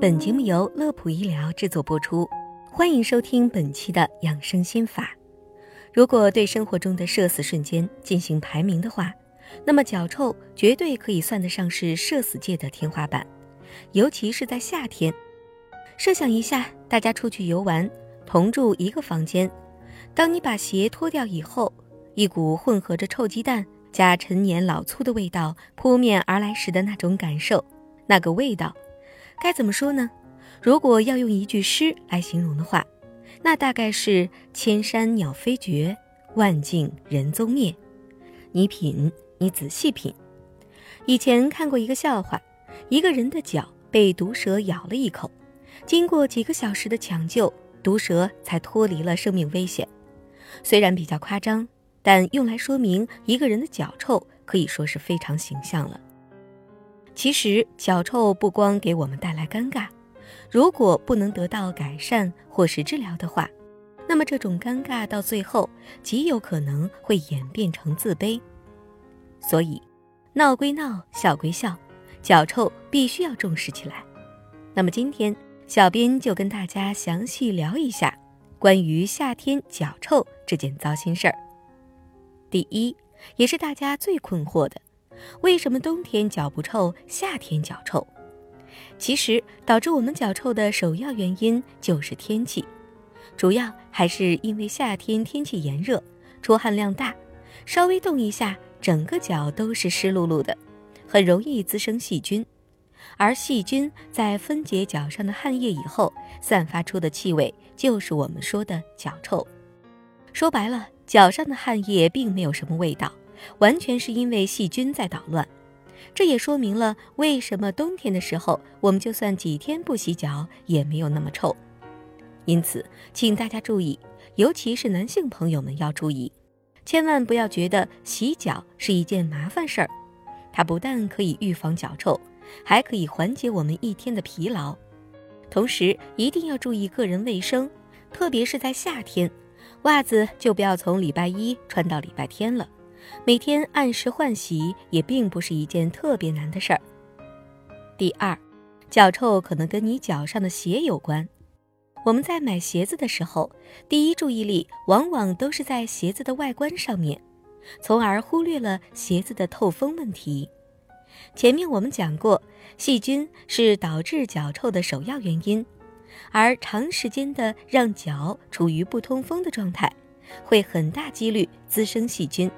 本节目由乐普医疗制作播出，欢迎收听本期的养生心法。如果对生活中的社死瞬间进行排名的话，那么脚臭绝对可以算得上是社死界的天花板，尤其是在夏天。设想一下，大家出去游玩，同住一个房间，当你把鞋脱掉以后，一股混合着臭鸡蛋加陈年老醋的味道扑面而来时的那种感受，那个味道，该怎么说呢？如果要用一句诗来形容的话，那大概是“千山鸟飞绝，万径人踪灭”。你品，你仔细品。以前看过一个笑话，一个人的脚被毒蛇咬了一口。经过几个小时的抢救，毒蛇才脱离了生命危险。虽然比较夸张，但用来说明一个人的脚臭，可以说是非常形象了。其实，脚臭不光给我们带来尴尬，如果不能得到改善或是治疗的话，那么这种尴尬到最后极有可能会演变成自卑。所以，闹归闹，笑归笑，脚臭必须要重视起来。那么今天。小编就跟大家详细聊一下关于夏天脚臭这件糟心事儿。第一，也是大家最困惑的，为什么冬天脚不臭，夏天脚臭？其实，导致我们脚臭的首要原因就是天气，主要还是因为夏天天气炎热，出汗量大，稍微动一下，整个脚都是湿漉漉的，很容易滋生细菌。而细菌在分解脚上的汗液以后，散发出的气味就是我们说的脚臭。说白了，脚上的汗液并没有什么味道，完全是因为细菌在捣乱。这也说明了为什么冬天的时候，我们就算几天不洗脚也没有那么臭。因此，请大家注意，尤其是男性朋友们要注意，千万不要觉得洗脚是一件麻烦事儿。它不但可以预防脚臭。还可以缓解我们一天的疲劳，同时一定要注意个人卫生，特别是在夏天，袜子就不要从礼拜一穿到礼拜天了。每天按时换洗也并不是一件特别难的事儿。第二，脚臭可能跟你脚上的鞋有关。我们在买鞋子的时候，第一注意力往往都是在鞋子的外观上面，从而忽略了鞋子的透风问题。前面我们讲过，细菌是导致脚臭的首要原因，而长时间的让脚处于不通风的状态，会很大几率滋生细菌，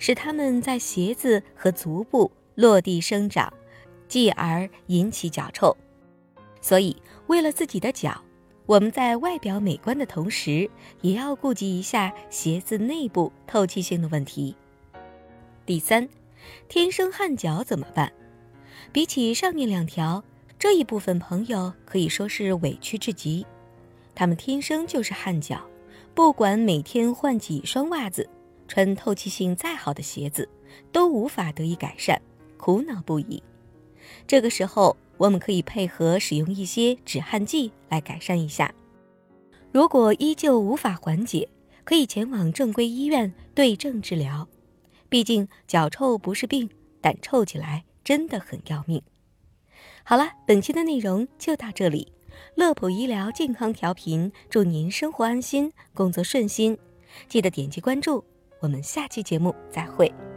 使它们在鞋子和足部落地生长，继而引起脚臭。所以，为了自己的脚，我们在外表美观的同时，也要顾及一下鞋子内部透气性的问题。第三。天生汗脚怎么办？比起上面两条，这一部分朋友可以说是委屈至极。他们天生就是汗脚，不管每天换几双袜子，穿透气性再好的鞋子，都无法得以改善，苦恼不已。这个时候，我们可以配合使用一些止汗剂来改善一下。如果依旧无法缓解，可以前往正规医院对症治疗。毕竟脚臭不是病，但臭起来真的很要命。好了，本期的内容就到这里。乐普医疗健康调频，祝您生活安心，工作顺心。记得点击关注，我们下期节目再会。